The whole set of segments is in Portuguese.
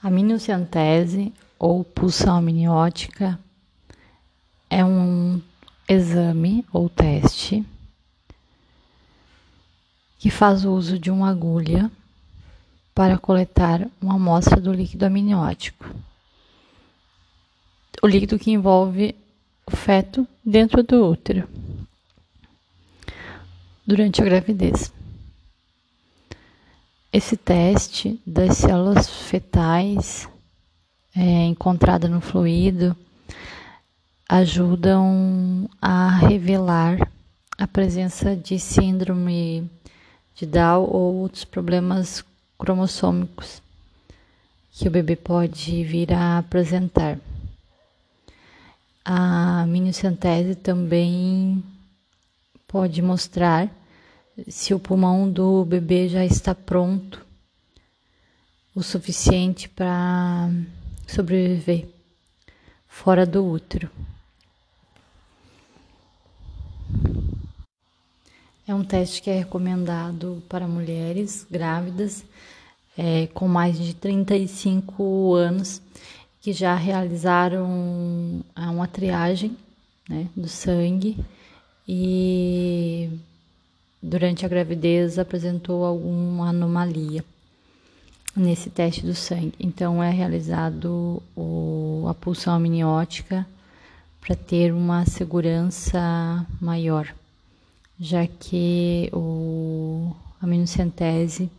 A minuciantese ou pulsão amniótica é um exame ou teste que faz uso de uma agulha para coletar uma amostra do líquido amniótico. O líquido que envolve o feto dentro do útero durante a gravidez. Esse teste das células fetais é, encontrada no fluido ajudam a revelar a presença de síndrome de Down ou outros problemas cromossômicos que o bebê pode vir a apresentar. A miniocentese também pode mostrar se o pulmão do bebê já está pronto o suficiente para sobreviver fora do útero. É um teste que é recomendado para mulheres grávidas é, com mais de 35 anos que já realizaram uma triagem né, do sangue e durante a gravidez apresentou alguma anomalia nesse teste do sangue. Então é realizado o, a pulsão amniótica para ter uma segurança maior, já que o, a minocentese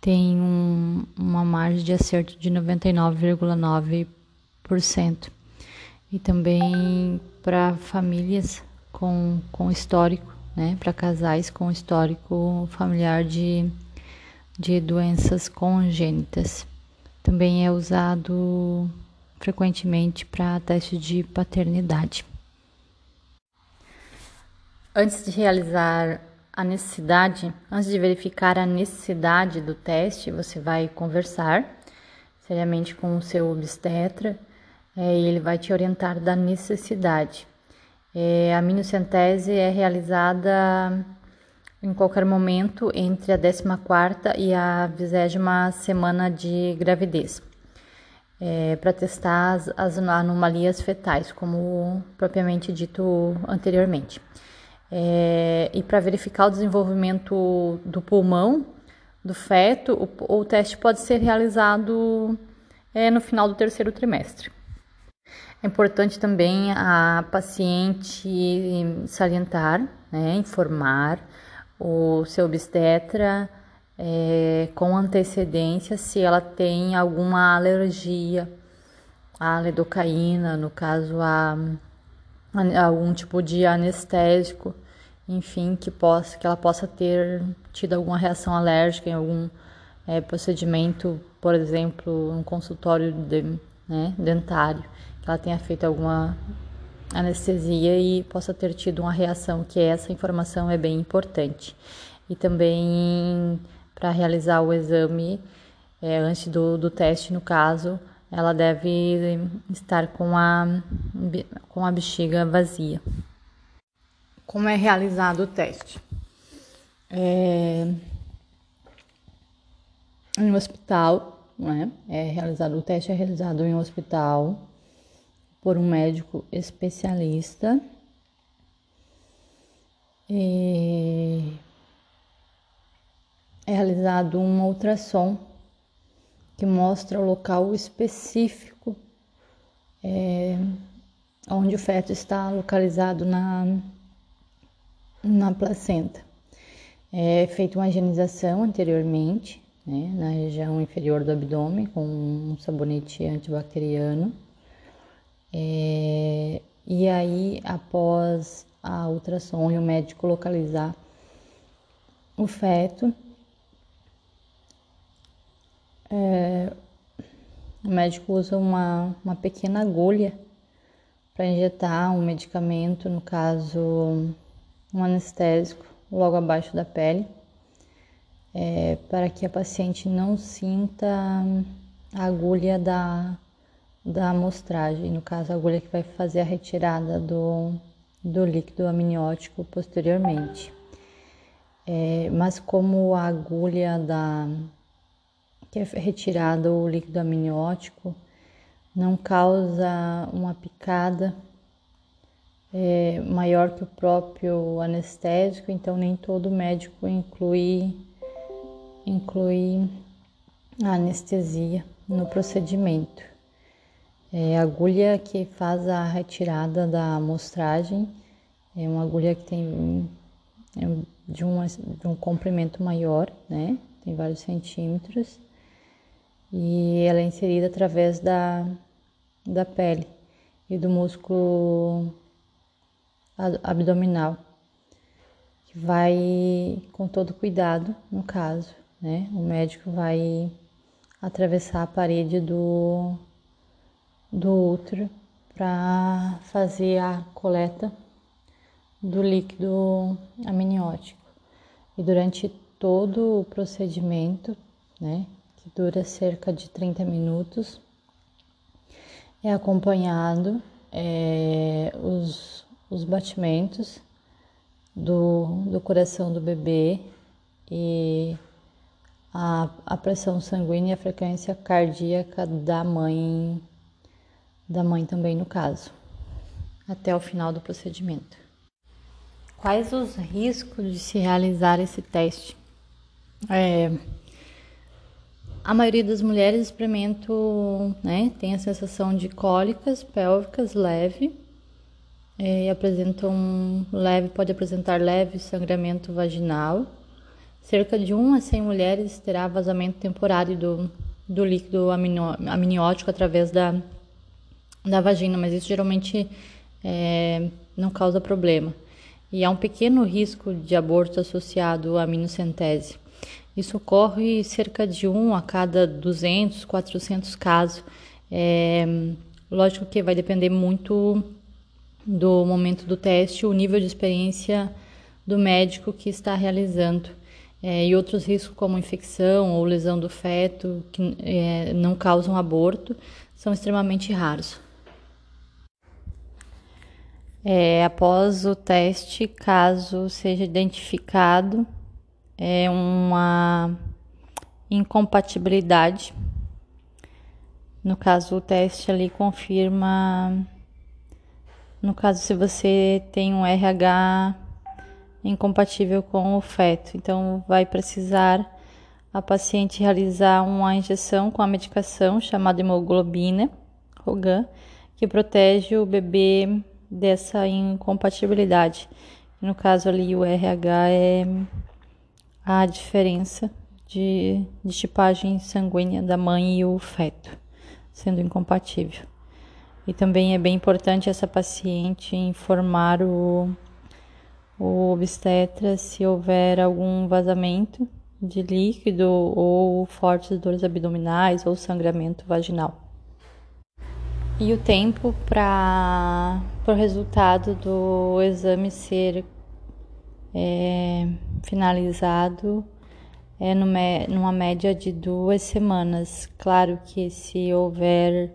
tem um, uma margem de acerto de 99,9%. E também para famílias com, com histórico né, para casais com histórico familiar de, de doenças congênitas. Também é usado frequentemente para teste de paternidade. Antes de realizar a necessidade, antes de verificar a necessidade do teste, você vai conversar seriamente com o seu obstetra é, e ele vai te orientar da necessidade. É, a minucentese é realizada em qualquer momento entre a 14 e a 20 semana de gravidez, é, para testar as, as, anomalias fetais, como propriamente dito anteriormente. É, e para verificar o desenvolvimento do pulmão do feto, o, o teste pode ser realizado é, no final do terceiro trimestre. É importante também a paciente salientar, né, informar o seu obstetra é, com antecedência se ela tem alguma alergia à lidocaína, no caso a, a algum tipo de anestésico, enfim, que possa que ela possa ter tido alguma reação alérgica em algum é, procedimento, por exemplo, um consultório de, né, dentário ela tenha feito alguma anestesia e possa ter tido uma reação, que essa informação é bem importante. E também para realizar o exame, é, antes do, do teste, no caso, ela deve estar com a, com a bexiga vazia. Como é realizado o teste? É, em um hospital, né? é realizado o teste é realizado em um hospital por um médico especialista. E é realizado um ultrassom que mostra o local específico é, onde o feto está localizado na, na placenta. É feita uma higienização anteriormente, né, na região inferior do abdômen, com um sabonete antibacteriano. É, e aí, após a ultrassom e o médico localizar o feto, é, o médico usa uma, uma pequena agulha para injetar um medicamento, no caso, um anestésico, logo abaixo da pele, é, para que a paciente não sinta a agulha da da amostragem, no caso a agulha que vai fazer a retirada do, do líquido amniótico posteriormente. É, mas como a agulha da que é retirado o líquido amniótico, não causa uma picada é, maior que o próprio anestésico, então nem todo médico inclui, inclui a anestesia no procedimento. É, a agulha que faz a retirada da amostragem é uma agulha que tem é de, uma, de um comprimento maior, né? Tem vários centímetros. E ela é inserida através da, da pele e do músculo abdominal, que vai com todo cuidado, no caso, né? O médico vai atravessar a parede do, do útero para fazer a coleta do líquido amniótico. E durante todo o procedimento, né, que dura cerca de 30 minutos, é acompanhado é, os, os batimentos do, do coração do bebê e a, a pressão sanguínea e a frequência cardíaca da mãe, da mãe também no caso, até o final do procedimento. Quais os riscos de se realizar esse teste? É, a maioria das mulheres experimenta, né, tem a sensação de cólicas pélvicas leve é, e apresentam leve, pode apresentar leve sangramento vaginal Cerca de 1 a 100 mulheres terá vazamento temporário do, do líquido amniótico através da, da vagina, mas isso geralmente é, não causa problema. E há um pequeno risco de aborto associado à minocentese. Isso ocorre cerca de 1 a cada 200, 400 casos. É, lógico que vai depender muito do momento do teste, o nível de experiência do médico que está realizando é, e outros riscos como infecção ou lesão do feto que é, não causam aborto são extremamente raros. É, após o teste, caso seja identificado é uma incompatibilidade, no caso o teste ali confirma, no caso se você tem um RH incompatível com o feto. Então, vai precisar a paciente realizar uma injeção com a medicação chamada hemoglobina, Rogan, que protege o bebê dessa incompatibilidade. No caso ali, o RH é a diferença de, de tipagem sanguínea da mãe e o feto, sendo incompatível. E também é bem importante essa paciente informar o o obstetra se houver algum vazamento de líquido ou fortes dores abdominais ou sangramento vaginal. E o tempo para o resultado do exame ser é, finalizado é numa média de duas semanas. Claro que se houver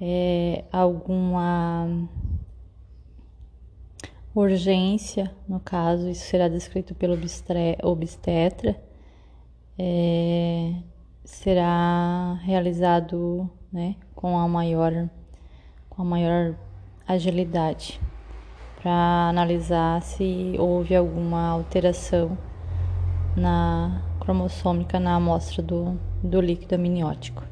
é, alguma urgência, no caso, isso será descrito pelo obstetra, é, será realizado né, com a maior com a maior agilidade para analisar se houve alguma alteração na cromossômica na amostra do, do líquido amniótico.